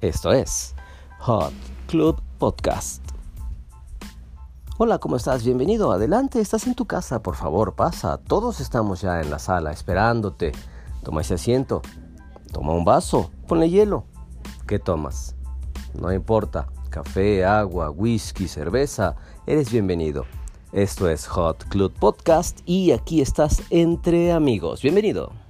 Esto es Hot Club Podcast. Hola, ¿cómo estás? Bienvenido. Adelante, estás en tu casa. Por favor, pasa. Todos estamos ya en la sala esperándote. Toma ese asiento. Toma un vaso. Ponle hielo. ¿Qué tomas? No importa. Café, agua, whisky, cerveza. Eres bienvenido. Esto es Hot Club Podcast y aquí estás entre amigos. Bienvenido.